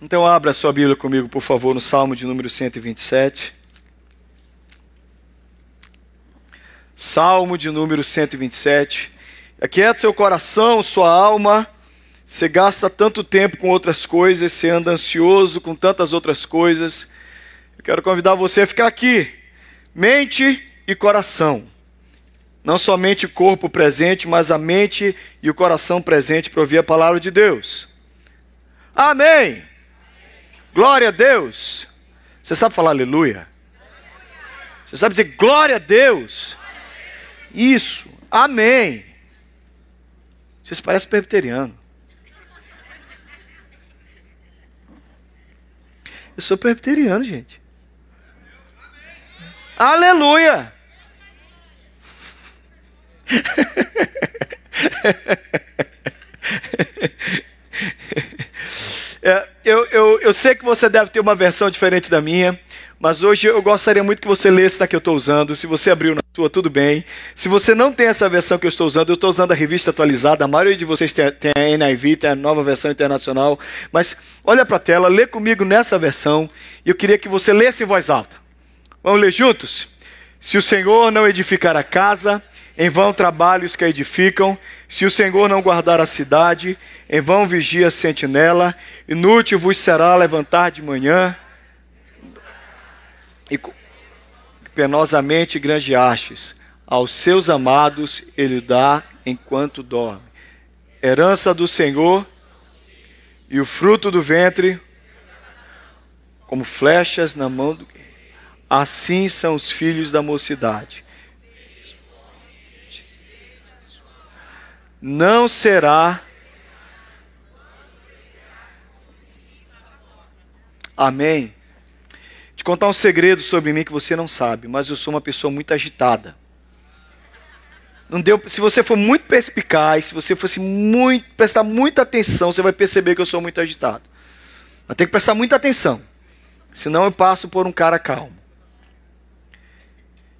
Então abra sua Bíblia comigo, por favor, no Salmo de número 127. Salmo de número 127. Aquieta seu coração, sua alma. Você gasta tanto tempo com outras coisas, você anda ansioso com tantas outras coisas. Eu quero convidar você a ficar aqui. Mente e coração. Não somente corpo presente, mas a mente e o coração presente para ouvir a palavra de Deus. Amém. Glória a Deus. Você sabe falar aleluia? Você sabe dizer glória a Deus? Isso. Amém. Vocês parecem presbiteriano. Eu sou presbiteriano, gente. Aleluia. É, eu, eu, eu sei que você deve ter uma versão diferente da minha, mas hoje eu gostaria muito que você lesse na que eu estou usando. Se você abriu na sua, tudo bem. Se você não tem essa versão que eu estou usando, eu estou usando a revista atualizada. A maioria de vocês tem, tem a NIV, tem a nova versão internacional. Mas olha para a tela, lê comigo nessa versão. E eu queria que você lesse em voz alta. Vamos ler juntos? Se o Senhor não edificar a casa, em vão trabalhos que a edificam. Se o Senhor não guardar a cidade, em vão vigia a sentinela. Inútil vos será levantar de manhã e penosamente granjeastes. Aos seus amados ele dá enquanto dorme. Herança do Senhor e o fruto do ventre, como flechas na mão do. Assim são os filhos da mocidade. Não será. Amém. Te contar um segredo sobre mim que você não sabe, mas eu sou uma pessoa muito agitada. Não deu, se você for muito perspicaz, se você fosse muito prestar muita atenção, você vai perceber que eu sou muito agitado. Mas tem que prestar muita atenção. Senão eu passo por um cara calmo.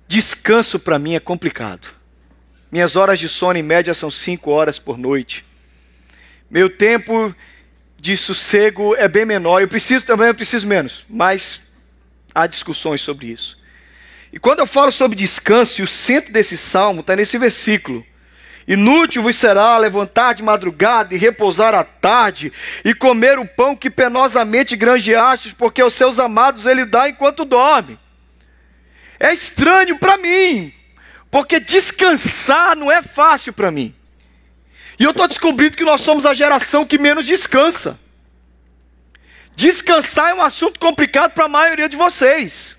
Descanso para mim é complicado. Minhas horas de sono em média são cinco horas por noite. Meu tempo de sossego é bem menor. Eu preciso também, eu preciso menos, mas há discussões sobre isso. E quando eu falo sobre descanso, o centro desse salmo está nesse versículo. Inútil vos será levantar de madrugada e repousar à tarde, e comer o pão que penosamente granjeastes, porque aos seus amados ele dá enquanto dorme. É estranho para mim, porque descansar não é fácil para mim. E eu estou descobrindo que nós somos a geração que menos descansa. Descansar é um assunto complicado para a maioria de vocês.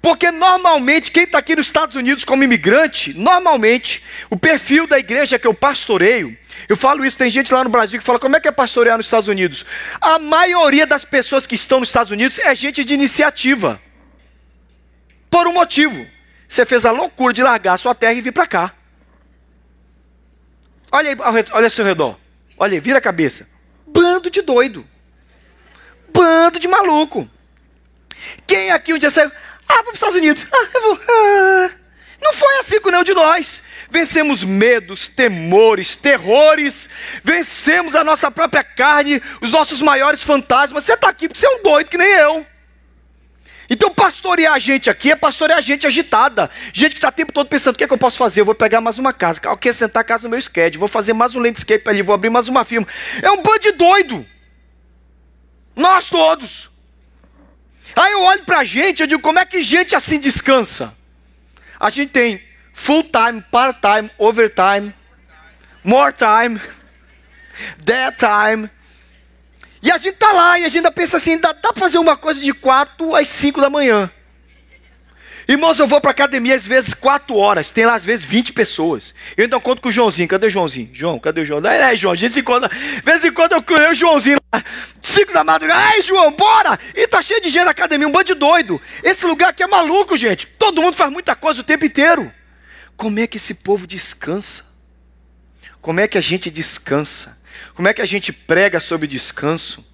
Porque normalmente, quem está aqui nos Estados Unidos como imigrante, normalmente, o perfil da igreja que eu pastoreio, eu falo isso, tem gente lá no Brasil que fala, como é que é pastorear nos Estados Unidos? A maioria das pessoas que estão nos Estados Unidos é gente de iniciativa. Por um motivo. Você fez a loucura de largar a sua terra e vir para cá. Olha aí, olha ao seu redor. Olha aí, vira a cabeça. Bando de doido. Bando de maluco. Quem aqui um dia saiu? Ah, para os Estados Unidos. Ah, eu vou. Ah. Não foi assim com nenhum de nós. Vencemos medos, temores, terrores. Vencemos a nossa própria carne, os nossos maiores fantasmas. Você está aqui porque você é um doido que nem eu. Então, pastorear a gente aqui é pastorear a gente agitada. Gente que está o tempo todo pensando: o que é que eu posso fazer? Eu vou pegar mais uma casa, eu sentar a casa no meu sked, vou fazer mais um landscape ali, vou abrir mais uma firma. É um bando de doido. Nós todos. Aí eu olho para a gente, eu digo: como é que gente assim descansa? A gente tem full time, part time, overtime, more time, dead time. E a gente tá lá e a gente ainda pensa assim, dá, dá para fazer uma coisa de 4 às 5 da manhã. Irmãos, eu vou para academia às vezes 4 horas, tem lá às vezes 20 pessoas. Eu então conto com o Joãozinho, cadê o Joãozinho? João, cadê o João? É, é João, de vez em quando, vez em quando eu creio o Joãozinho lá, 5 da madrugada, ai João, bora! E tá cheio de gente na academia, um bando de doido. Esse lugar aqui é maluco, gente. Todo mundo faz muita coisa o tempo inteiro. Como é que esse povo descansa? Como é que a gente descansa? Como é que a gente prega sobre descanso?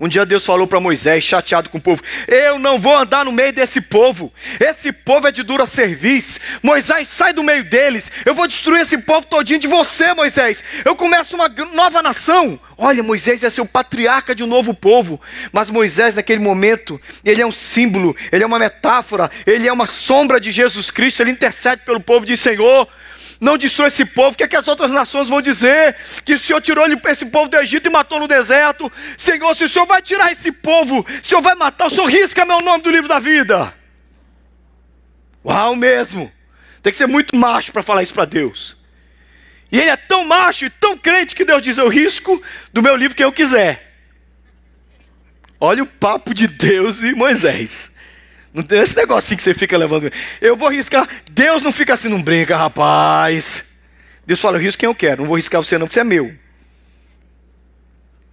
Um dia Deus falou para Moisés, chateado com o povo: Eu não vou andar no meio desse povo. Esse povo é de dura serviço. Moisés, sai do meio deles. Eu vou destruir esse povo todinho de você, Moisés. Eu começo uma nova nação. Olha, Moisés é ser o patriarca de um novo povo. Mas Moisés, naquele momento, ele é um símbolo, ele é uma metáfora, ele é uma sombra de Jesus Cristo. Ele intercede pelo povo e diz: Senhor, não destrói esse povo. O que, é que as outras nações vão dizer? Que o Senhor tirou esse povo do Egito e matou no deserto. Senhor, se o Senhor vai tirar esse povo, o Senhor vai matar, o Senhor risca meu nome do livro da vida. Uau mesmo. Tem que ser muito macho para falar isso para Deus. E ele é tão macho e tão crente que Deus diz: Eu risco do meu livro quem eu quiser. Olha o papo de Deus e Moisés. Não tem esse negocinho que você fica levando. Eu vou riscar. Deus não fica assim, não brinca, rapaz. Deus fala, eu risco quem eu quero. Não vou riscar você não, porque você é meu.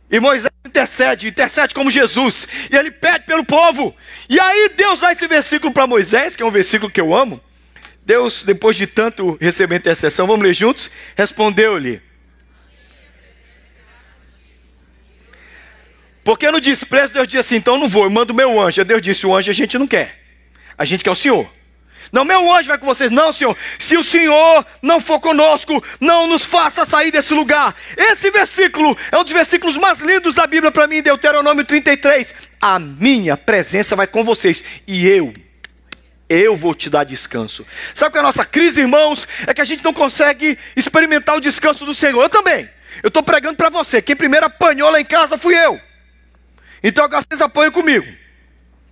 E Moisés intercede, intercede como Jesus. E ele pede pelo povo. E aí Deus dá esse versículo para Moisés, que é um versículo que eu amo. Deus, depois de tanto receber intercessão, vamos ler juntos? Respondeu-lhe: Porque no desprezo Deus disse assim: então não vou, eu mando meu anjo. Deus disse: o anjo a gente não quer, a gente quer o Senhor. Não, meu anjo vai com vocês. Não, Senhor. Se o Senhor não for conosco, não nos faça sair desse lugar. Esse versículo é um dos versículos mais lindos da Bíblia para mim, Deuteronômio 33. A minha presença vai com vocês e eu, eu vou te dar descanso. Sabe qual é a nossa crise, irmãos? É que a gente não consegue experimentar o descanso do Senhor. Eu também. Eu estou pregando para você. Quem primeiro apanhou lá em casa fui eu. Então agora vocês apoiam comigo.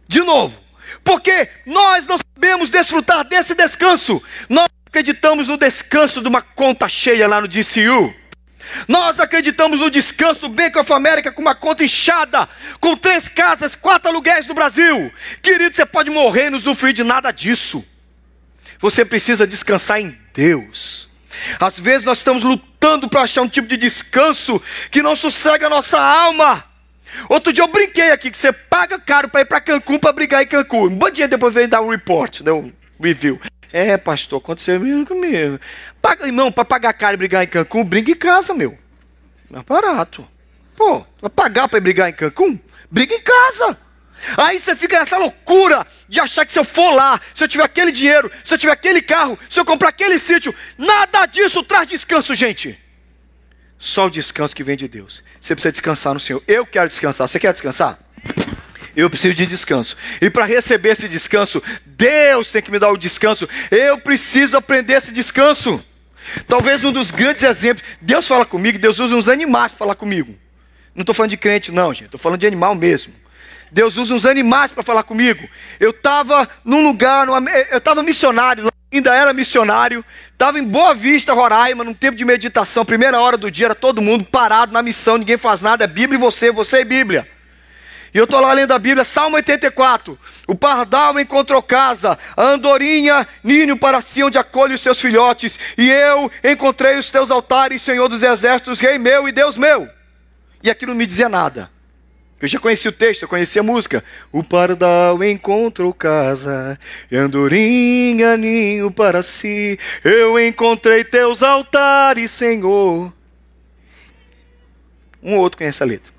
De novo. Porque nós não sabemos desfrutar desse descanso. Nós acreditamos no descanso de uma conta cheia lá no DCU. Nós acreditamos no descanso do Bank of America com uma conta inchada, com três casas, quatro aluguéis no Brasil. Querido, você pode morrer e não usufruir de nada disso. Você precisa descansar em Deus. Às vezes nós estamos lutando para achar um tipo de descanso que não sossega a nossa alma. Outro dia eu brinquei aqui que você paga caro para ir para Cancún para brigar em Cancún. Um dia depois veio dar um report, deu um review. É, pastor, aconteceu comigo. Paga, irmão, para pagar caro e brigar em Cancún, briga em casa, meu. É barato. Pô, vai pagar para brigar em Cancún? Briga em casa. Aí você fica nessa loucura de achar que se eu for lá, se eu tiver aquele dinheiro, se eu tiver aquele carro, se eu comprar aquele sítio, nada disso traz descanso, gente. Só o descanso que vem de Deus. Você precisa descansar no Senhor. Eu quero descansar. Você quer descansar? Eu preciso de descanso. E para receber esse descanso, Deus tem que me dar o descanso. Eu preciso aprender esse descanso. Talvez um dos grandes exemplos. Deus fala comigo, Deus usa uns animais para falar comigo. Não estou falando de crente, não, gente. Estou falando de animal mesmo. Deus usa uns animais para falar comigo. Eu estava num lugar, numa, eu estava missionário, ainda era missionário, estava em Boa Vista, Roraima, num tempo de meditação, primeira hora do dia, era todo mundo parado na missão, ninguém faz nada, é Bíblia e você, você e Bíblia. E eu estou lá lendo a Bíblia, Salmo 84. O pardal encontrou casa, a andorinha, ninho para si, onde acolhe os seus filhotes. E eu encontrei os teus altares, Senhor dos exércitos, Rei meu e Deus meu. E aquilo não me dizia nada. Eu já conhecia o texto, eu conhecia a música. O pardal encontrou casa, e andorinha ninho para si. Eu encontrei teus altares, Senhor. Um ou outro conhece a letra.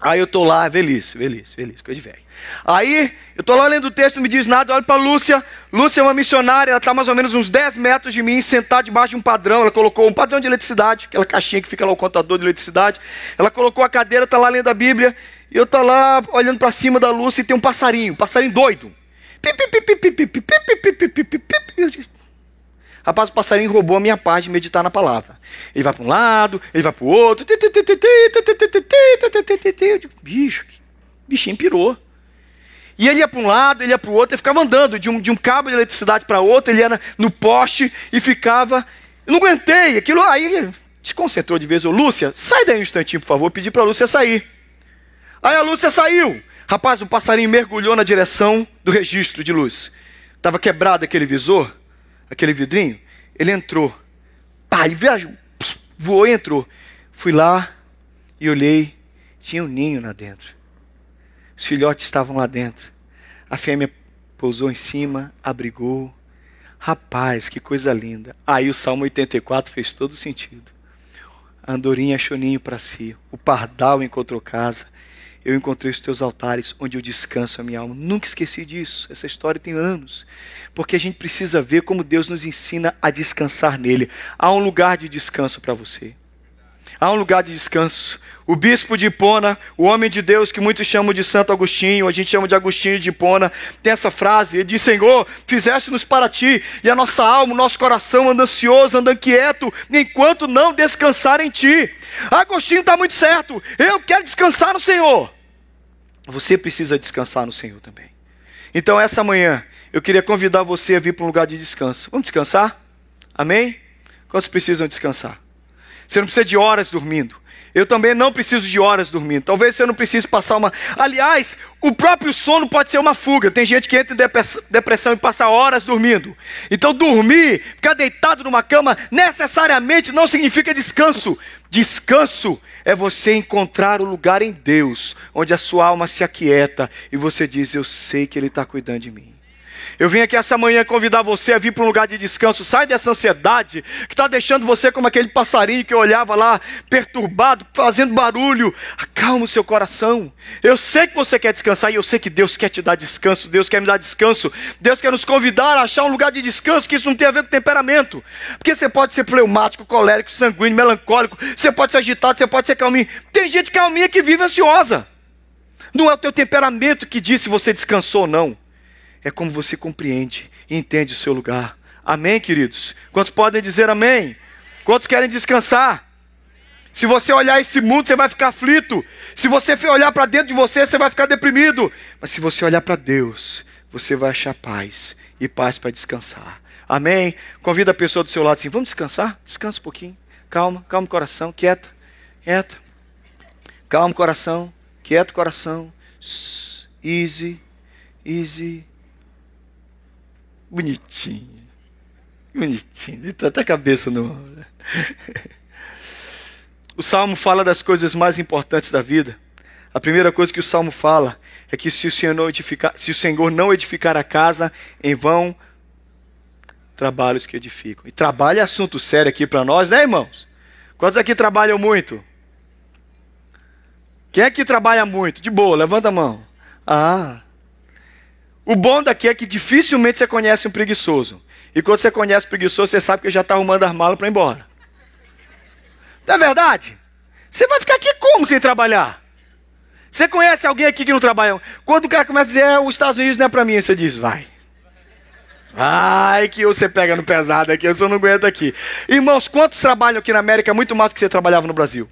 Aí eu tô lá, velhice, velhice, velhice, coisa de velho. Aí, eu tô lá lendo o texto, não me diz nada, eu olho para Lúcia. Lúcia é uma missionária, ela está mais ou menos uns 10 metros de mim, sentada debaixo de um padrão. Ela colocou um padrão de eletricidade, aquela caixinha que fica lá o contador de eletricidade. Ela colocou a cadeira, está lá lendo a Bíblia. E eu tô lá olhando para cima da Lúcia e tem um passarinho, um passarinho doido. Rapaz, o passarinho roubou a minha paz de meditar na palavra. Ele vai para um lado, ele vai para o outro. Bicho, bichinho pirou. E ele ia para um lado, ele ia para o outro, ele ficava andando de um, de um cabo de eletricidade para outro, ele ia no poste e ficava. Eu não aguentei, aquilo aí desconcentrou de vez. Ô, Lúcia, sai daí um instantinho, por favor. Pedi para a Lúcia sair. Aí a Lúcia saiu. Rapaz, o passarinho mergulhou na direção do registro de luz. Estava quebrado aquele visor, aquele vidrinho. Ele entrou. Pá, ele viajou, voou e entrou. Fui lá e olhei. Tinha um ninho lá dentro. Os filhotes estavam lá dentro. A fêmea pousou em cima, abrigou. Rapaz, que coisa linda. Aí o Salmo 84 fez todo sentido. A andorinha achou ninho para si. O pardal encontrou casa. Eu encontrei os teus altares onde eu descanso a minha alma. Nunca esqueci disso. Essa história tem anos. Porque a gente precisa ver como Deus nos ensina a descansar nele. Há um lugar de descanso para você. Há um lugar de descanso. O bispo de Hipona, o homem de Deus que muitos chamam de Santo Agostinho, a gente chama de Agostinho de Hipona, tem essa frase, ele diz, Senhor, fizeste-nos para ti, e a nossa alma, o nosso coração anda ansioso, anda inquieto, enquanto não descansar em ti. Agostinho está muito certo, eu quero descansar no Senhor. Você precisa descansar no Senhor também. Então essa manhã, eu queria convidar você a vir para um lugar de descanso. Vamos descansar? Amém? Quantos precisam descansar? Você não precisa de horas dormindo. Eu também não preciso de horas dormindo. Talvez você não precise passar uma. Aliás, o próprio sono pode ser uma fuga. Tem gente que entra em depressão e passa horas dormindo. Então, dormir, ficar deitado numa cama, necessariamente não significa descanso. Descanso é você encontrar o lugar em Deus, onde a sua alma se aquieta e você diz: Eu sei que Ele está cuidando de mim. Eu vim aqui essa manhã convidar você a vir para um lugar de descanso. Sai dessa ansiedade que está deixando você como aquele passarinho que olhava lá, perturbado, fazendo barulho. Acalma o seu coração. Eu sei que você quer descansar e eu sei que Deus quer te dar descanso. Deus quer me dar descanso. Deus quer nos convidar a achar um lugar de descanso, que isso não tem a ver com temperamento. Porque você pode ser fleumático, colérico, sanguíneo, melancólico. Você pode ser agitado, você pode ser calminho. Tem gente calminha que vive ansiosa. Não é o teu temperamento que diz se você descansou ou não é como você compreende e entende o seu lugar. Amém, queridos? Quantos podem dizer amém? Quantos querem descansar? Se você olhar esse mundo, você vai ficar aflito. Se você olhar para dentro de você, você vai ficar deprimido. Mas se você olhar para Deus, você vai achar paz e paz para descansar. Amém? Convida a pessoa do seu lado assim: vamos descansar? Descansa um pouquinho. Calma, calma o coração, quieta, quieta. Calma o coração, quieto coração. Easy, easy, Bonitinho. Bonitinho. Ele tá até a cabeça no. O salmo fala das coisas mais importantes da vida. A primeira coisa que o salmo fala é que se o Senhor não edificar, se o Senhor não edificar a casa, em vão trabalhos que edificam. E trabalho é assunto sério aqui para nós, né, irmãos? Quantos aqui trabalham muito? Quem aqui trabalha muito? De boa, levanta a mão. Ah, o bom daqui é que dificilmente você conhece um preguiçoso. E quando você conhece um preguiçoso, você sabe que já está arrumando as malas para ir embora. Não é verdade? Você vai ficar aqui como sem trabalhar? Você conhece alguém aqui que não trabalha? Quando o cara começa a dizer, é, os Estados Unidos não é para mim, você diz, vai. Ai, que você pega no pesado aqui, eu só não aguento aqui. Irmãos, quantos trabalham aqui na América muito mais do que você trabalhava no Brasil?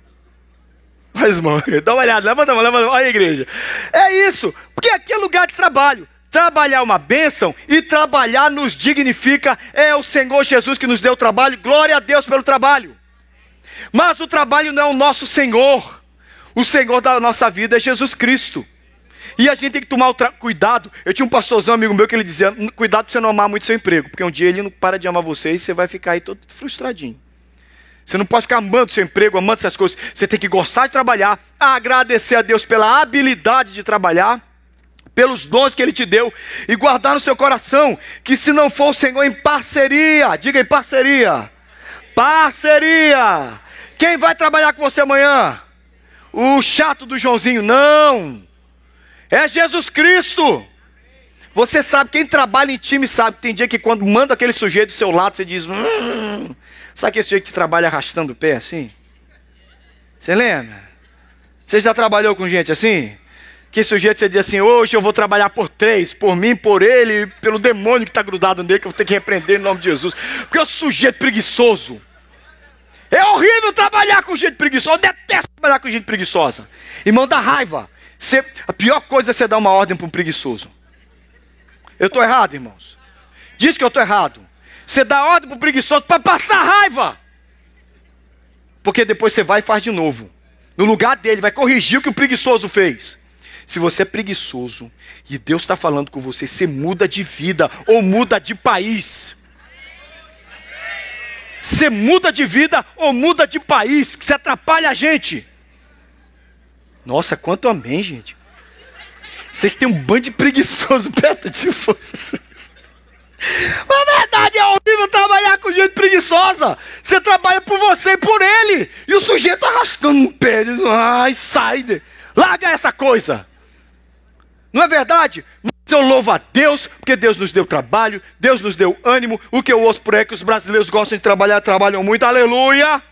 Mas, irmão, dá uma olhada, levanta a mão, levanta a mão, olha a igreja. É isso, porque aqui é lugar de trabalho. Trabalhar uma bênção e trabalhar nos dignifica. É o Senhor Jesus que nos deu o trabalho. Glória a Deus pelo trabalho. Mas o trabalho não é o nosso Senhor. O Senhor da nossa vida é Jesus Cristo. E a gente tem que tomar cuidado. Eu tinha um pastorzão amigo meu que ele dizia: cuidado para você não amar muito seu emprego, porque um dia ele não para de amar você e você vai ficar aí todo frustradinho. Você não pode ficar amando seu emprego, amando essas coisas. Você tem que gostar de trabalhar, agradecer a Deus pela habilidade de trabalhar pelos dons que Ele te deu, e guardar no seu coração que se não for o Senhor em parceria, diga em parceria, parceria. Quem vai trabalhar com você amanhã? O chato do Joãozinho? Não, é Jesus Cristo. Você sabe, quem trabalha em time sabe, tem dia que quando manda aquele sujeito do seu lado, você diz, hum, sabe aquele sujeito que trabalha arrastando o pé assim? Você lembra? Você já trabalhou com gente assim? Que sujeito você diz assim: hoje eu vou trabalhar por três, por mim, por ele, pelo demônio que está grudado nele, que eu vou ter que repreender em nome de Jesus. Porque eu sou sujeito preguiçoso. É horrível trabalhar com gente preguiçosa. Eu detesto trabalhar com gente preguiçosa. Irmão, dá raiva. Você, a pior coisa é você dar uma ordem para um preguiçoso. Eu estou errado, irmãos. Diz que eu estou errado. Você dá ordem para o preguiçoso para passar raiva. Porque depois você vai e faz de novo. No lugar dele, vai corrigir o que o preguiçoso fez. Se você é preguiçoso e Deus está falando com você, você muda de vida ou muda de país. Você muda de vida ou muda de país, que você atrapalha a gente. Nossa, quanto amém, gente. Vocês têm um bando de preguiçoso perto de vocês. Mas a verdade é horrível trabalhar com gente preguiçosa. Você trabalha por você e por ele. E o sujeito arrastando um pé. Ai, sai. Larga essa coisa. Não é verdade? Mas eu louvo a Deus, porque Deus nos deu trabalho, Deus nos deu ânimo. O que eu ouço por aí é que os brasileiros gostam de trabalhar, trabalham muito, aleluia.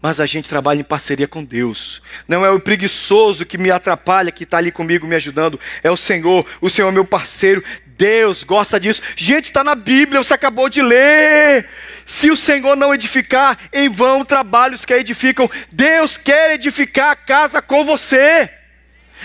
Mas a gente trabalha em parceria com Deus. Não é o preguiçoso que me atrapalha, que está ali comigo me ajudando. É o Senhor. O Senhor é meu parceiro. Deus gosta disso. Gente, está na Bíblia, você acabou de ler. Se o Senhor não edificar, em vão trabalhos que edificam. Deus quer edificar a casa com você.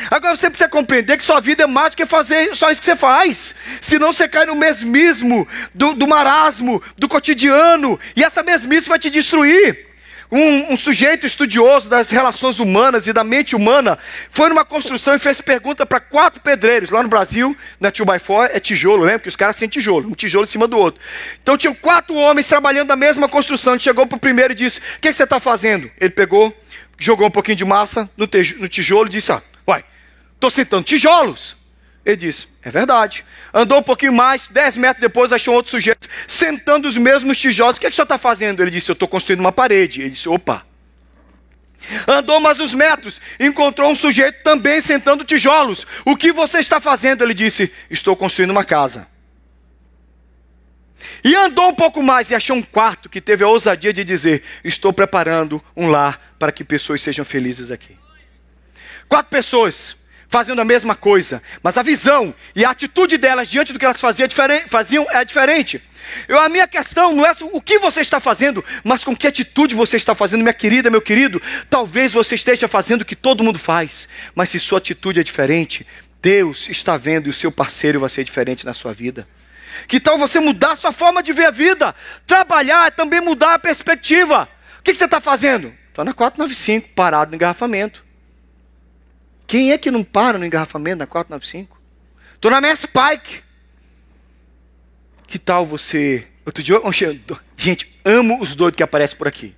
Agora você precisa compreender que sua vida é mais do que fazer só isso que você faz. Senão você cai no mesmismo do, do marasmo, do cotidiano. E essa mesmice vai te destruir. Um, um, sujeito estudioso das relações humanas e da mente humana foi numa construção e fez pergunta para quatro pedreiros. Lá no Brasil, na 2x4 é tijolo, lembra? Que os caras têm tijolo, um tijolo em cima do outro. Então tinham quatro homens trabalhando na mesma construção. Ele chegou para o primeiro e disse: O que, você está fazendo? Ele pegou, jogou um pouquinho de massa no tijolo e disse: uai, estou sentando tijolos. Ele disse: É verdade. Andou um pouquinho mais, dez metros depois, achou outro sujeito sentando os mesmos tijolos. O que, é que o senhor está fazendo? Ele disse: Eu estou construindo uma parede. Ele disse: Opa. Andou mais uns metros, encontrou um sujeito também sentando tijolos. O que você está fazendo? Ele disse: Estou construindo uma casa. E andou um pouco mais e achou um quarto que teve a ousadia de dizer: Estou preparando um lar para que pessoas sejam felizes aqui. Quatro pessoas fazendo a mesma coisa, mas a visão e a atitude delas diante do que elas faziam, é é diferente. Eu, a minha questão não é o que você está fazendo, mas com que atitude você está fazendo, minha querida, meu querido. Talvez você esteja fazendo o que todo mundo faz, mas se sua atitude é diferente, Deus está vendo e o seu parceiro vai ser diferente na sua vida. Que tal você mudar a sua forma de ver a vida? Trabalhar é também mudar a perspectiva. O que, que você está fazendo? Estou na 495, parado no engarrafamento. Quem é que não para no engarrafamento na 495? Estou na Mass Pike. Que tal você. Outro dia, gente, amo os doidos que aparecem por aqui.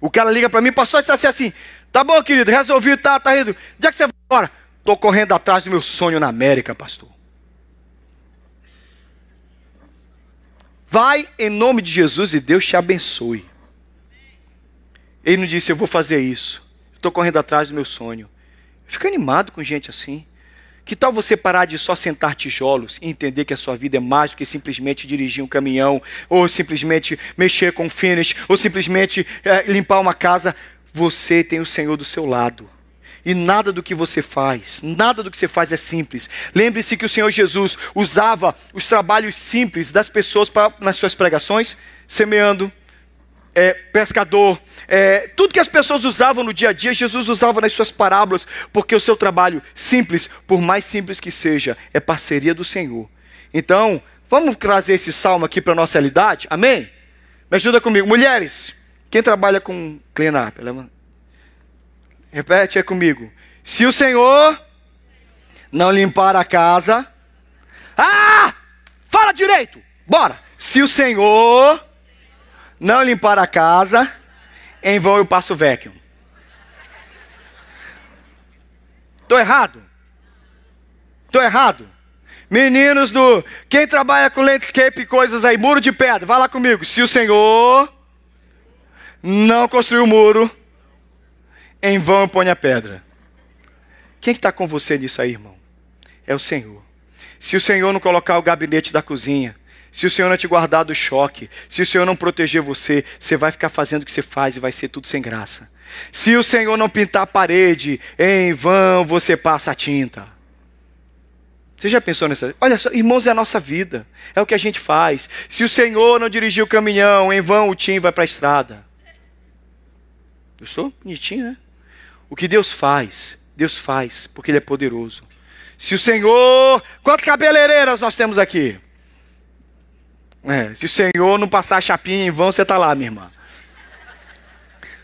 O cara liga para mim, passou e disse assim: Tá bom, querido, resolvi, tá, tá indo. Onde é que você vai embora? Estou correndo atrás do meu sonho na América, pastor. Vai em nome de Jesus e Deus te abençoe. Ele não disse, eu vou fazer isso. Estou correndo atrás do meu sonho. Fica animado com gente assim. Que tal você parar de só sentar tijolos e entender que a sua vida é mais do que simplesmente dirigir um caminhão, ou simplesmente mexer com finish, ou simplesmente é, limpar uma casa? Você tem o Senhor do seu lado. E nada do que você faz, nada do que você faz é simples. Lembre-se que o Senhor Jesus usava os trabalhos simples das pessoas pra, nas suas pregações, semeando, é, pescador, é, tudo que as pessoas usavam no dia a dia, Jesus usava nas suas parábolas, porque o seu trabalho simples, por mais simples que seja, é parceria do Senhor. Então, vamos trazer esse salmo aqui para a nossa realidade? Amém? Me ajuda comigo. Mulheres, quem trabalha com clean up? Repete aí comigo. Se o Senhor não limpar a casa. Ah! Fala direito! Bora! Se o Senhor não limpar a casa, em vão eu passo vacuum. Estou errado? Estou errado? Meninos do. Quem trabalha com landscape e coisas aí, muro de pedra, vai lá comigo. Se o Senhor não construiu o muro, em vão eu ponho a pedra. Quem está com você nisso aí, irmão? É o Senhor. Se o Senhor não colocar o gabinete da cozinha, se o Senhor não te guardar do choque, se o Senhor não proteger você, você vai ficar fazendo o que você faz e vai ser tudo sem graça. Se o Senhor não pintar a parede, em vão você passa a tinta. Você já pensou nessa? Olha só, irmãos, é a nossa vida, é o que a gente faz. Se o Senhor não dirigir o caminhão, em vão o Tim vai para a estrada. Eu sou bonitinho, né? O que Deus faz, Deus faz, porque Ele é poderoso. Se o Senhor. Quantas cabeleireiras nós temos aqui? É, se o Senhor não passar a chapinha em vão, você está lá, minha irmã.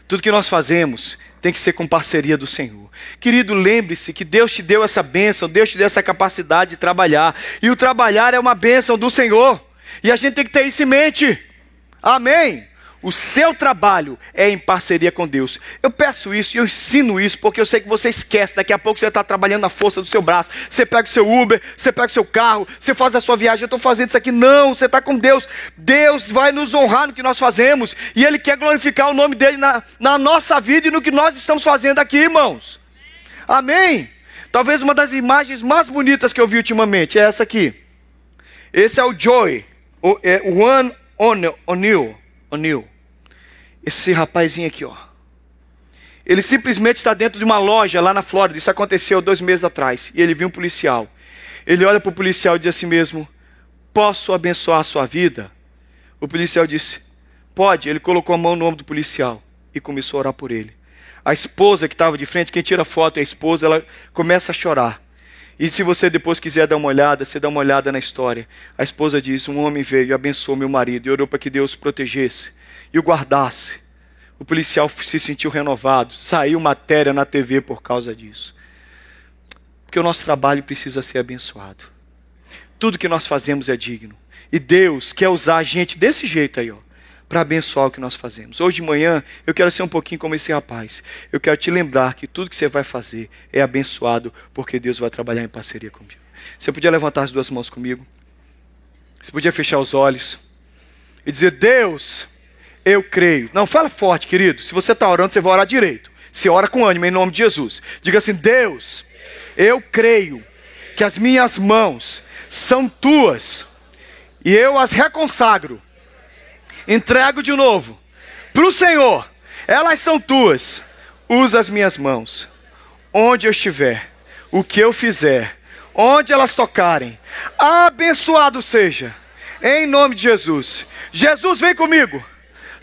Tudo que nós fazemos tem que ser com parceria do Senhor. Querido, lembre-se que Deus te deu essa bênção, Deus te deu essa capacidade de trabalhar. E o trabalhar é uma bênção do Senhor. E a gente tem que ter isso em mente. Amém? O seu trabalho é em parceria com Deus. Eu peço isso e eu ensino isso porque eu sei que você esquece. Daqui a pouco você está trabalhando na força do seu braço. Você pega o seu Uber, você pega o seu carro, você faz a sua viagem. Eu estou fazendo isso aqui. Não, você está com Deus. Deus vai nos honrar no que nós fazemos e Ele quer glorificar o nome dele na, na nossa vida e no que nós estamos fazendo aqui, irmãos. Amém? Talvez uma das imagens mais bonitas que eu vi ultimamente é essa aqui. Esse é o Joy, o, é, Juan O'Neill. O'Neill. Esse rapazinho aqui, ó. Ele simplesmente está dentro de uma loja lá na Flórida. Isso aconteceu dois meses atrás. E ele viu um policial. Ele olha para o policial e diz assim mesmo: Posso abençoar a sua vida? O policial disse: Pode. Ele colocou a mão no ombro do policial e começou a orar por ele. A esposa que estava de frente, quem tira foto é a esposa, ela começa a chorar. E se você depois quiser dar uma olhada, você dá uma olhada na história. A esposa diz: Um homem veio e abençoou meu marido e orou para que Deus protegesse e o guardasse. O policial se sentiu renovado, saiu matéria na TV por causa disso. Porque o nosso trabalho precisa ser abençoado. Tudo que nós fazemos é digno. E Deus quer usar a gente desse jeito aí, ó para abençoar o que nós fazemos. Hoje de manhã, eu quero ser um pouquinho como esse rapaz. Eu quero te lembrar que tudo que você vai fazer é abençoado, porque Deus vai trabalhar em parceria comigo. Você podia levantar as duas mãos comigo? Você podia fechar os olhos e dizer: Deus, eu creio. Não, fala forte, querido. Se você está orando, você vai orar direito. Se ora com ânimo, em nome de Jesus. Diga assim: Deus, eu creio que as minhas mãos são tuas e eu as reconsagro entrego de novo para o Senhor. Elas são tuas. Usa as minhas mãos. Onde eu estiver, o que eu fizer, onde elas tocarem, abençoado seja. Em nome de Jesus. Jesus, vem comigo.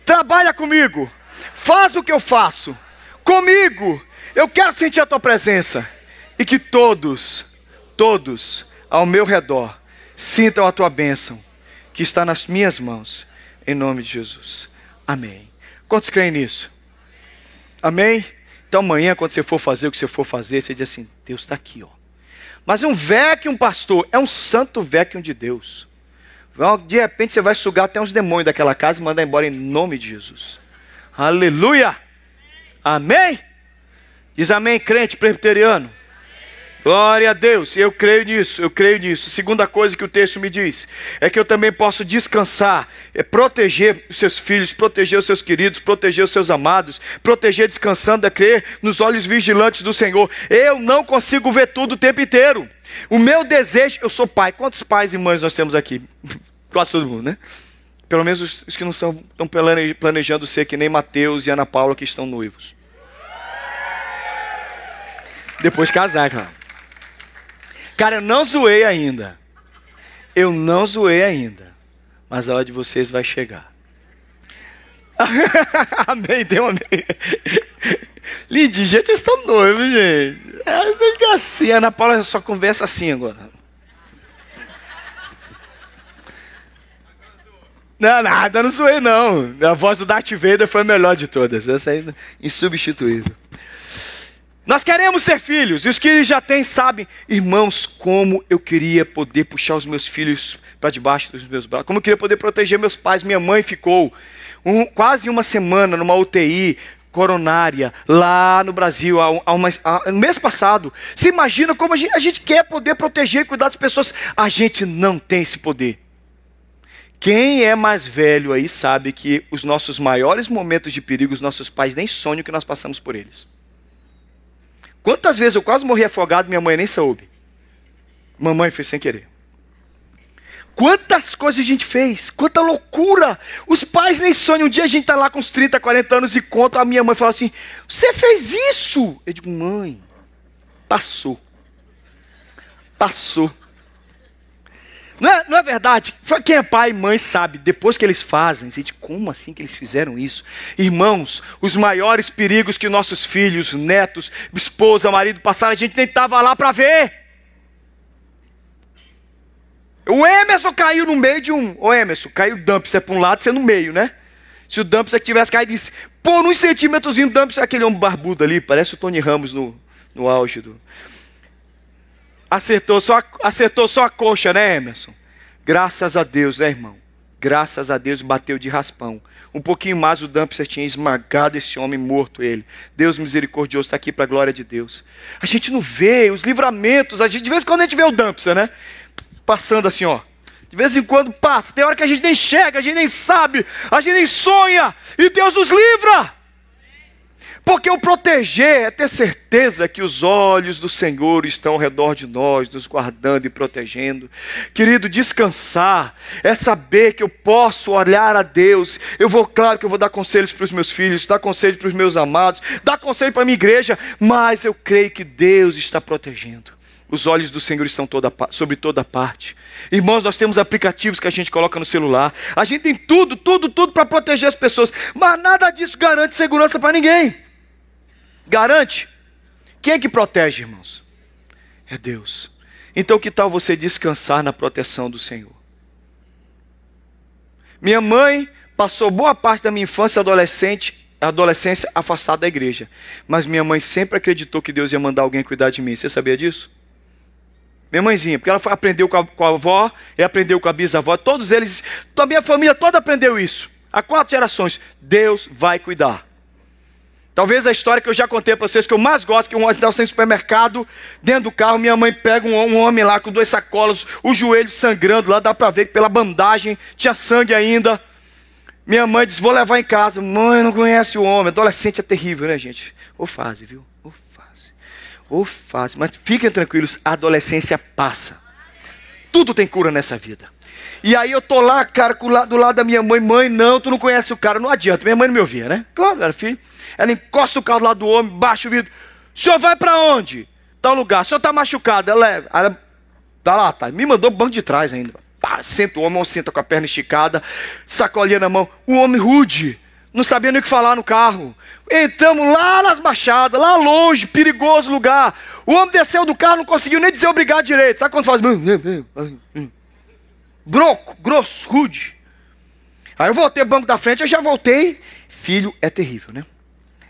Trabalha comigo. Faz o que eu faço. Comigo. Eu quero sentir a tua presença. E que todos, todos ao meu redor sintam a tua bênção que está nas minhas mãos em nome de Jesus. Amém. Quantos creem nisso? Amém? Então amanhã, quando você for fazer o que você for fazer, você diz assim: Deus está aqui, ó. Mas um um pastor, é um santo véquium de Deus. De repente você vai sugar até uns demônios daquela casa e mandar embora em nome de Jesus. Aleluia! Amém? Diz amém, crente presbiteriano. Glória a Deus, eu creio nisso, eu creio nisso. Segunda coisa que o texto me diz é que eu também posso descansar, é proteger os seus filhos, proteger os seus queridos, proteger os seus amados, proteger descansando, é crer nos olhos vigilantes do Senhor. Eu não consigo ver tudo o tempo inteiro. O meu desejo, eu sou pai. Quantos pais e mães nós temos aqui? Quase todo mundo, né? Pelo menos os, os que não são, estão planejando ser que nem Mateus e Ana Paula que estão noivos. Depois casar, cara. Cara, eu não zoei ainda. Eu não zoei ainda. Mas a hora de vocês vai chegar. amém, um amém. Gente, vocês estão noivos, gente. É assim, a Ana Paula só conversa assim agora. Não, nada, não zoei não. A voz do Darth Vader foi a melhor de todas. Essa aí, é insubstituível. Nós queremos ser filhos, e os que já têm sabem, irmãos, como eu queria poder puxar os meus filhos para debaixo dos meus braços, como eu queria poder proteger meus pais. Minha mãe ficou um, quase uma semana numa UTI coronária lá no Brasil, há, há uma, há, no mês passado. Você imagina como a gente, a gente quer poder proteger e cuidar das pessoas, a gente não tem esse poder. Quem é mais velho aí sabe que os nossos maiores momentos de perigo, os nossos pais nem sonham que nós passamos por eles. Quantas vezes eu quase morri afogado, minha mãe nem soube. Mamãe fez sem querer. Quantas coisas a gente fez, quanta loucura. Os pais nem sonham. Um dia a gente está lá com uns 30, 40 anos e conta, a minha mãe fala assim: Você fez isso? Eu digo, mãe, passou. Passou. Não é, não é verdade? Quem é pai e mãe sabe, depois que eles fazem, gente, como assim que eles fizeram isso? Irmãos, os maiores perigos que nossos filhos, netos, esposa, marido passaram, a gente nem estava lá para ver. O Emerson caiu no meio de um. Ô Emerson, caiu o dumpster para um lado, você no meio, né? Se o dumpster tivesse caído, disse, pô, uns centímetros o dumpster, aquele homem barbudo ali, parece o Tony Ramos no, no auge do. Acertou só, acertou só a coxa, né, Emerson? Graças a Deus, né, irmão? Graças a Deus bateu de raspão. Um pouquinho mais o Dumpster tinha esmagado esse homem morto, ele. Deus misericordioso está aqui para a glória de Deus. A gente não vê os livramentos, a gente, de vez em quando a gente vê o Dumpster, né? Passando assim, ó. De vez em quando passa. Tem hora que a gente nem chega, a gente nem sabe, a gente nem sonha. E Deus nos livra. Porque o proteger é ter certeza que os olhos do Senhor estão ao redor de nós, nos guardando e protegendo. Querido, descansar é saber que eu posso olhar a Deus. Eu vou, claro que eu vou dar conselhos para os meus filhos, dar conselhos para os meus amados, dar conselho para a minha igreja, mas eu creio que Deus está protegendo. Os olhos do Senhor estão toda, sobre toda parte. Irmãos, nós temos aplicativos que a gente coloca no celular. A gente tem tudo, tudo, tudo para proteger as pessoas. Mas nada disso garante segurança para ninguém. Garante? Quem é que protege, irmãos? É Deus. Então, que tal você descansar na proteção do Senhor? Minha mãe passou boa parte da minha infância e adolescente, adolescência afastada da igreja. Mas minha mãe sempre acreditou que Deus ia mandar alguém cuidar de mim. Você sabia disso? Minha mãezinha, porque ela aprendeu com a, com a avó e aprendeu com a bisavó. Todos eles, a minha família toda aprendeu isso. Há quatro gerações. Deus vai cuidar. Talvez a história que eu já contei para vocês, que eu mais gosto, que um homem sem supermercado, dentro do carro, minha mãe pega um, um, homem lá com duas sacolas, o joelho sangrando lá, dá para ver que pela bandagem tinha sangue ainda. Minha mãe disse, vou levar em casa. Mãe, não conhece o homem. Adolescente é terrível, né, gente? Ou fase, viu? Ou fase. Mas fiquem tranquilos, a adolescência passa. Tudo tem cura nessa vida. E aí eu tô lá, cara, do lado da minha mãe. Mãe, não, tu não conhece o cara. Não adianta. Minha mãe não me ouvia, né? Claro, era filho. Ela encosta o carro lá do homem, baixa o vidro. O senhor vai para onde? Tal lugar. O senhor está machucado. É, ela tá lá, tá. Me mandou banco de trás ainda. Senta o homem, senta com a perna esticada, sacolinha na mão. O homem rude. Não sabia nem o que falar no carro. Entramos lá nas baixadas, lá longe, perigoso lugar. O homem desceu do carro, não conseguiu nem dizer obrigado direito. Sabe quando faz? Broco, grosso, rude. Aí eu voltei banco da frente, eu já voltei. Filho é terrível, né?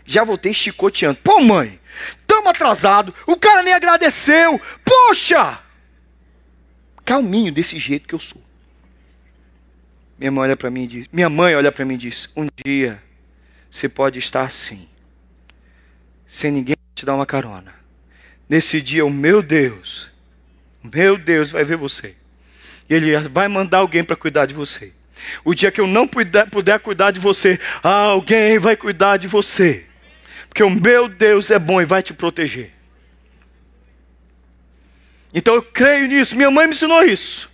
Já voltei chicoteando. Pô, mãe, estamos atrasado. O cara nem agradeceu. Poxa! Calminho desse jeito que eu sou. Minha mãe olha para mim e diz: Minha mãe olha para mim e diz: Um dia você pode estar assim, sem ninguém te dar uma carona. Nesse dia, o meu Deus, meu Deus vai ver você. E Ele vai mandar alguém para cuidar de você. O dia que eu não puder, puder cuidar de você, alguém vai cuidar de você. Porque o meu Deus é bom e vai te proteger. Então eu creio nisso. Minha mãe me ensinou isso.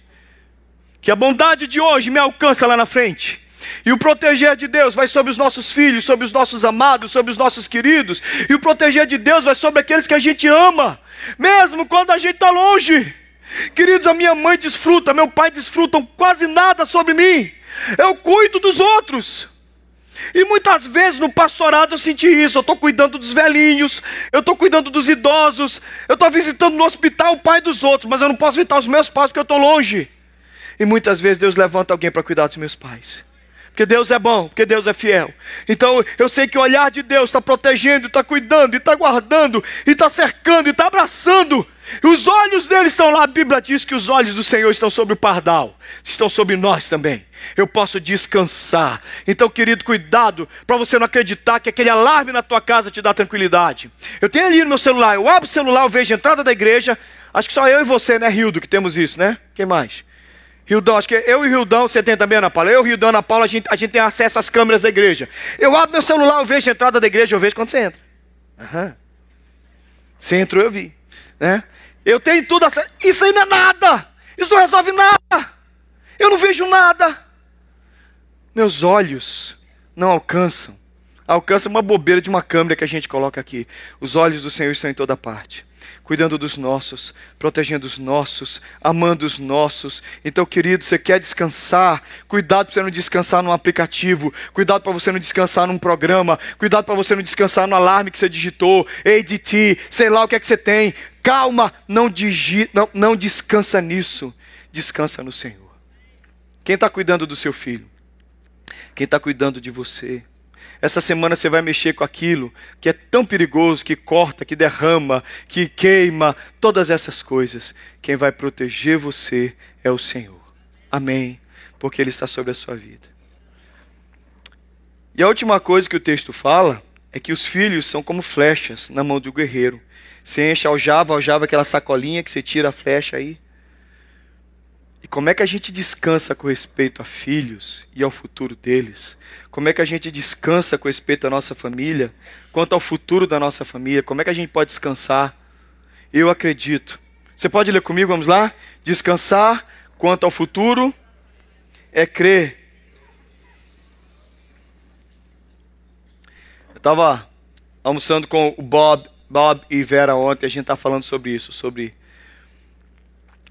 Que a bondade de hoje me alcança lá na frente. E o proteger de Deus vai sobre os nossos filhos, sobre os nossos amados, sobre os nossos queridos. E o proteger de Deus vai sobre aqueles que a gente ama, mesmo quando a gente está longe. Queridos, a minha mãe desfruta, meu pai desfrutam quase nada sobre mim. Eu cuido dos outros. E muitas vezes no pastorado eu senti isso. Eu estou cuidando dos velhinhos, eu estou cuidando dos idosos, eu estou visitando no hospital o pai dos outros, mas eu não posso visitar os meus pais porque eu estou longe. E muitas vezes Deus levanta alguém para cuidar dos meus pais. Porque Deus é bom, porque Deus é fiel. Então eu sei que o olhar de Deus está protegendo, está cuidando, está guardando, está cercando, está abraçando. Os olhos dele estão lá. A Bíblia diz que os olhos do Senhor estão sobre o pardal, estão sobre nós também. Eu posso descansar. Então, querido, cuidado para você não acreditar que aquele alarme na tua casa te dá tranquilidade. Eu tenho ali no meu celular, eu abro o celular, eu vejo a entrada da igreja. Acho que só eu e você, né, Rildo, que temos isso, né? Quem mais? Rildão, acho que eu e Rildão, você tem também, Ana Paula? Eu, Rildão, Ana Paula, a gente, a gente tem acesso às câmeras da igreja. Eu abro meu celular, eu vejo a entrada da igreja, eu vejo quando você entra. Uhum. Você entrou, eu vi. Né? Eu tenho tudo acesso. Isso aí não é nada. Isso não resolve nada. Eu não vejo nada. Meus olhos não alcançam. Alcança uma bobeira de uma câmera que a gente coloca aqui. Os olhos do Senhor estão em toda parte cuidando dos nossos, protegendo os nossos, amando os nossos. Então, querido, você quer descansar? Cuidado para você não descansar num aplicativo, cuidado para você não descansar num programa, cuidado para você não descansar no alarme que você digitou, ADT, sei lá o que é que você tem. Calma, não, digi, não, não descansa nisso, descansa no Senhor. Quem está cuidando do seu filho? Quem está cuidando de você? Essa semana você vai mexer com aquilo que é tão perigoso, que corta, que derrama, que queima, todas essas coisas. Quem vai proteger você é o Senhor. Amém. Porque Ele está sobre a sua vida. E a última coisa que o texto fala é que os filhos são como flechas na mão do guerreiro. Você enche aljava, aljava aquela sacolinha que você tira a flecha aí. E como é que a gente descansa com respeito a filhos e ao futuro deles? Como é que a gente descansa com respeito à nossa família, quanto ao futuro da nossa família? Como é que a gente pode descansar? Eu acredito. Você pode ler comigo, vamos lá? Descansar quanto ao futuro é crer. Eu estava almoçando com o Bob, Bob e Vera ontem, a gente está falando sobre isso, sobre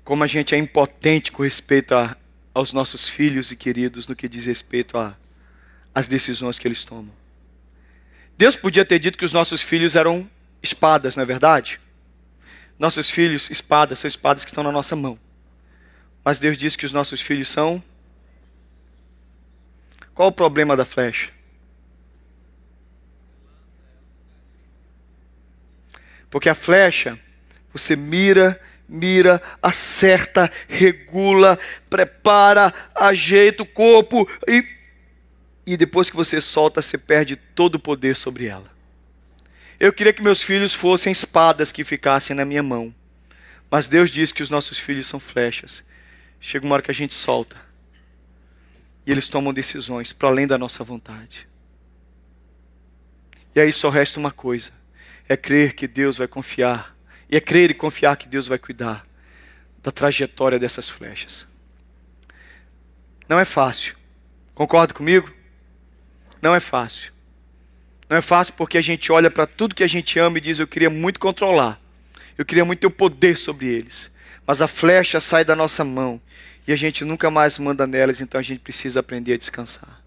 como a gente é impotente com respeito a, aos nossos filhos e queridos no que diz respeito às decisões que eles tomam. Deus podia ter dito que os nossos filhos eram espadas, não é verdade? Nossos filhos, espadas, são espadas que estão na nossa mão. Mas Deus diz que os nossos filhos são. Qual o problema da flecha? Porque a flecha, você mira mira, acerta, regula, prepara, ajeita o corpo e, e depois que você solta, você perde todo o poder sobre ela. Eu queria que meus filhos fossem espadas que ficassem na minha mão. Mas Deus diz que os nossos filhos são flechas. Chega uma hora que a gente solta. E eles tomam decisões para além da nossa vontade. E aí só resta uma coisa: é crer que Deus vai confiar e é crer e confiar que Deus vai cuidar da trajetória dessas flechas. Não é fácil. Concorda comigo? Não é fácil. Não é fácil porque a gente olha para tudo que a gente ama e diz: Eu queria muito controlar. Eu queria muito ter o poder sobre eles. Mas a flecha sai da nossa mão e a gente nunca mais manda nelas, então a gente precisa aprender a descansar.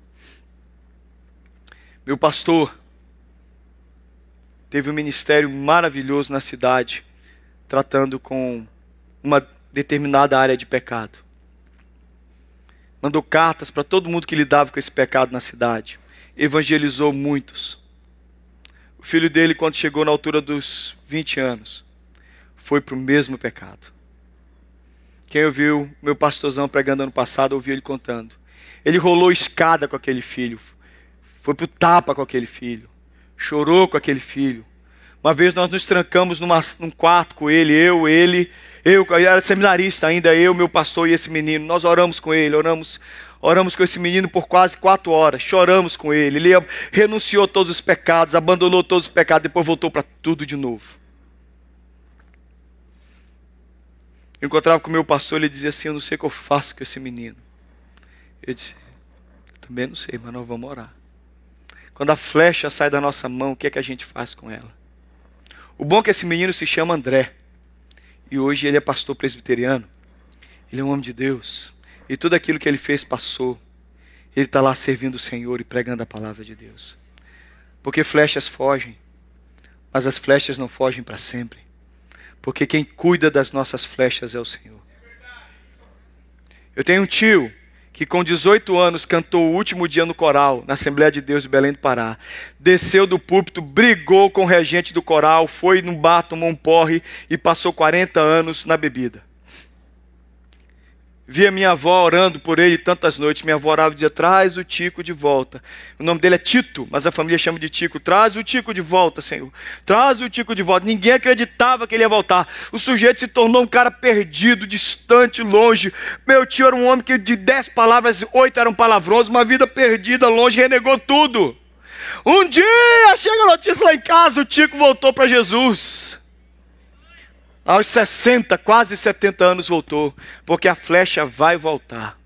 Meu pastor teve um ministério maravilhoso na cidade tratando com uma determinada área de pecado. Mandou cartas para todo mundo que lidava com esse pecado na cidade. Evangelizou muitos. O filho dele, quando chegou na altura dos 20 anos, foi para o mesmo pecado. Quem ouviu meu pastorzão pregando ano passado, ouviu ele contando. Ele rolou escada com aquele filho, foi para o tapa com aquele filho, chorou com aquele filho, uma vez nós nos trancamos numa, num quarto com ele, eu, ele, eu, eu era seminarista ainda, eu, meu pastor e esse menino. Nós oramos com ele, oramos, oramos com esse menino por quase quatro horas, choramos com ele. Ele renunciou a todos os pecados, abandonou todos os pecados, depois voltou para tudo de novo. Eu encontrava com o meu pastor, ele dizia assim: Eu não sei o que eu faço com esse menino. Eu disse: Também não sei, mas nós vamos orar. Quando a flecha sai da nossa mão, o que é que a gente faz com ela? O bom é que esse menino se chama André. E hoje ele é pastor presbiteriano. Ele é um homem de Deus. E tudo aquilo que ele fez passou. Ele está lá servindo o Senhor e pregando a palavra de Deus. Porque flechas fogem, mas as flechas não fogem para sempre. Porque quem cuida das nossas flechas é o Senhor. Eu tenho um tio que com 18 anos cantou o último dia no coral, na Assembleia de Deus de Belém do Pará. Desceu do púlpito, brigou com o regente do coral, foi num bar, tomou um porre e passou 40 anos na bebida. Via minha avó orando por ele tantas noites. Minha avó orava e dizia: Traz o Tico de volta. O nome dele é Tito, mas a família chama de Tico. Traz o Tico de volta, Senhor. Traz o Tico de volta. Ninguém acreditava que ele ia voltar. O sujeito se tornou um cara perdido, distante, longe. Meu tio era um homem que de dez palavras, oito eram palavrões, uma vida perdida, longe, renegou tudo. Um dia chega a notícia lá em casa: o Tico voltou para Jesus aos 60, quase 70 anos voltou, porque a flecha vai voltar.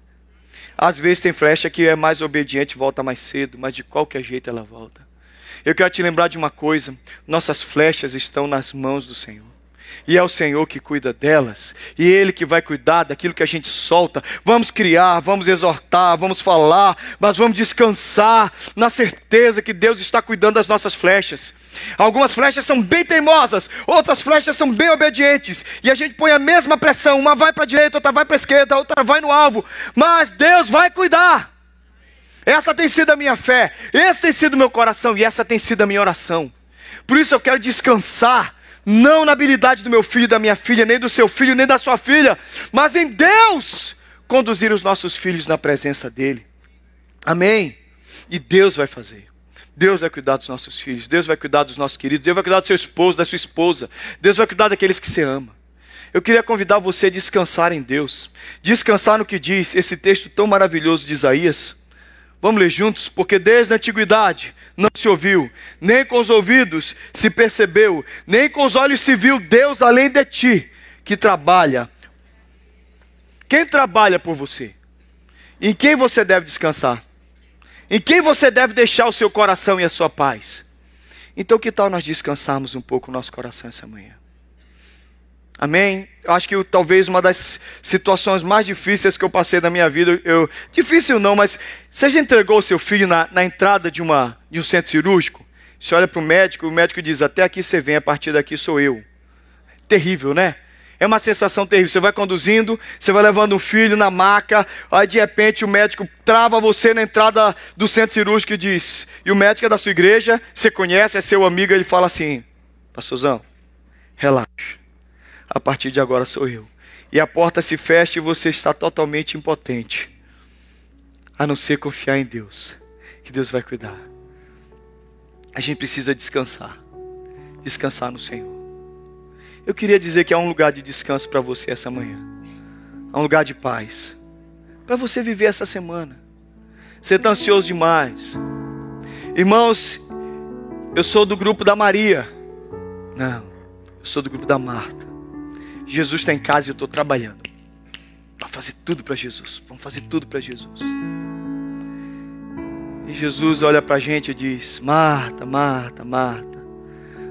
Às vezes tem flecha que é mais obediente, volta mais cedo, mas de qualquer jeito ela volta. Eu quero te lembrar de uma coisa: nossas flechas estão nas mãos do Senhor e é o Senhor que cuida delas, e Ele que vai cuidar daquilo que a gente solta. Vamos criar, vamos exortar, vamos falar, mas vamos descansar na certeza que Deus está cuidando das nossas flechas. Algumas flechas são bem teimosas, outras flechas são bem obedientes, e a gente põe a mesma pressão: uma vai para a direita, outra vai para a esquerda, outra vai no alvo, mas Deus vai cuidar. Essa tem sido a minha fé, esse tem sido o meu coração, e essa tem sido a minha oração. Por isso eu quero descansar não na habilidade do meu filho, da minha filha, nem do seu filho, nem da sua filha, mas em Deus conduzir os nossos filhos na presença dEle. Amém. E Deus vai fazer. Deus vai cuidar dos nossos filhos, Deus vai cuidar dos nossos queridos, Deus vai cuidar do seu esposo, da sua esposa, Deus vai cuidar daqueles que você ama. Eu queria convidar você a descansar em Deus, descansar no que diz esse texto tão maravilhoso de Isaías. Vamos ler juntos? Porque desde a antiguidade não se ouviu, nem com os ouvidos se percebeu, nem com os olhos se viu Deus além de ti, que trabalha. Quem trabalha por você? Em quem você deve descansar? Em quem você deve deixar o seu coração e a sua paz? Então, que tal nós descansarmos um pouco o nosso coração essa manhã? Amém? Eu acho que talvez uma das situações mais difíceis que eu passei na minha vida, eu, difícil não, mas você já entregou o seu filho na, na entrada de, uma, de um centro cirúrgico? Você olha para o médico, o médico diz: Até aqui você vem, a partir daqui sou eu. Terrível, né? É uma sensação terrível. Você vai conduzindo, você vai levando um filho na maca, aí de repente o médico trava você na entrada do centro cirúrgico e diz: E o médico é da sua igreja, você conhece, é seu amigo, ele fala assim: Pastorzão, relaxa a partir de agora sou eu. E a porta se fecha e você está totalmente impotente. A não ser confiar em Deus, que Deus vai cuidar. A gente precisa descansar. Descansar no Senhor. Eu queria dizer que há um lugar de descanso para você essa manhã. Há um lugar de paz. Para você viver essa semana. Você está ansioso demais. Irmãos, eu sou do grupo da Maria. Não, eu sou do grupo da Marta. Jesus está em casa e eu estou trabalhando. Vamos fazer tudo para Jesus. Vamos fazer tudo para Jesus. E Jesus olha para a gente e diz: Marta, Marta, Marta,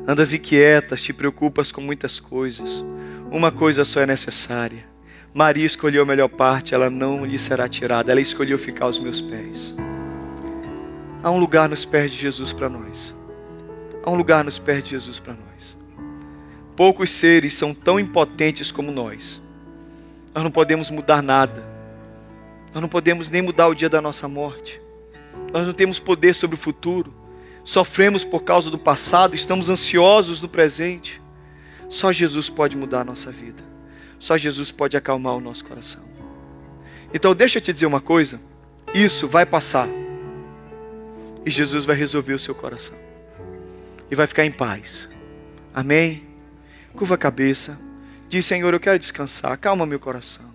andas inquietas, te preocupas com muitas coisas. Uma coisa só é necessária. Maria escolheu a melhor parte, ela não lhe será tirada. Ela escolheu ficar aos meus pés. Há um lugar nos pés de Jesus para nós. Há um lugar nos pés de Jesus para nós. Poucos seres são tão impotentes como nós. Nós não podemos mudar nada. Nós não podemos nem mudar o dia da nossa morte. Nós não temos poder sobre o futuro. Sofremos por causa do passado, estamos ansiosos no presente. Só Jesus pode mudar a nossa vida. Só Jesus pode acalmar o nosso coração. Então, deixa eu te dizer uma coisa: isso vai passar. E Jesus vai resolver o seu coração. E vai ficar em paz. Amém? Curva a cabeça, diz: Senhor, eu quero descansar, calma meu coração.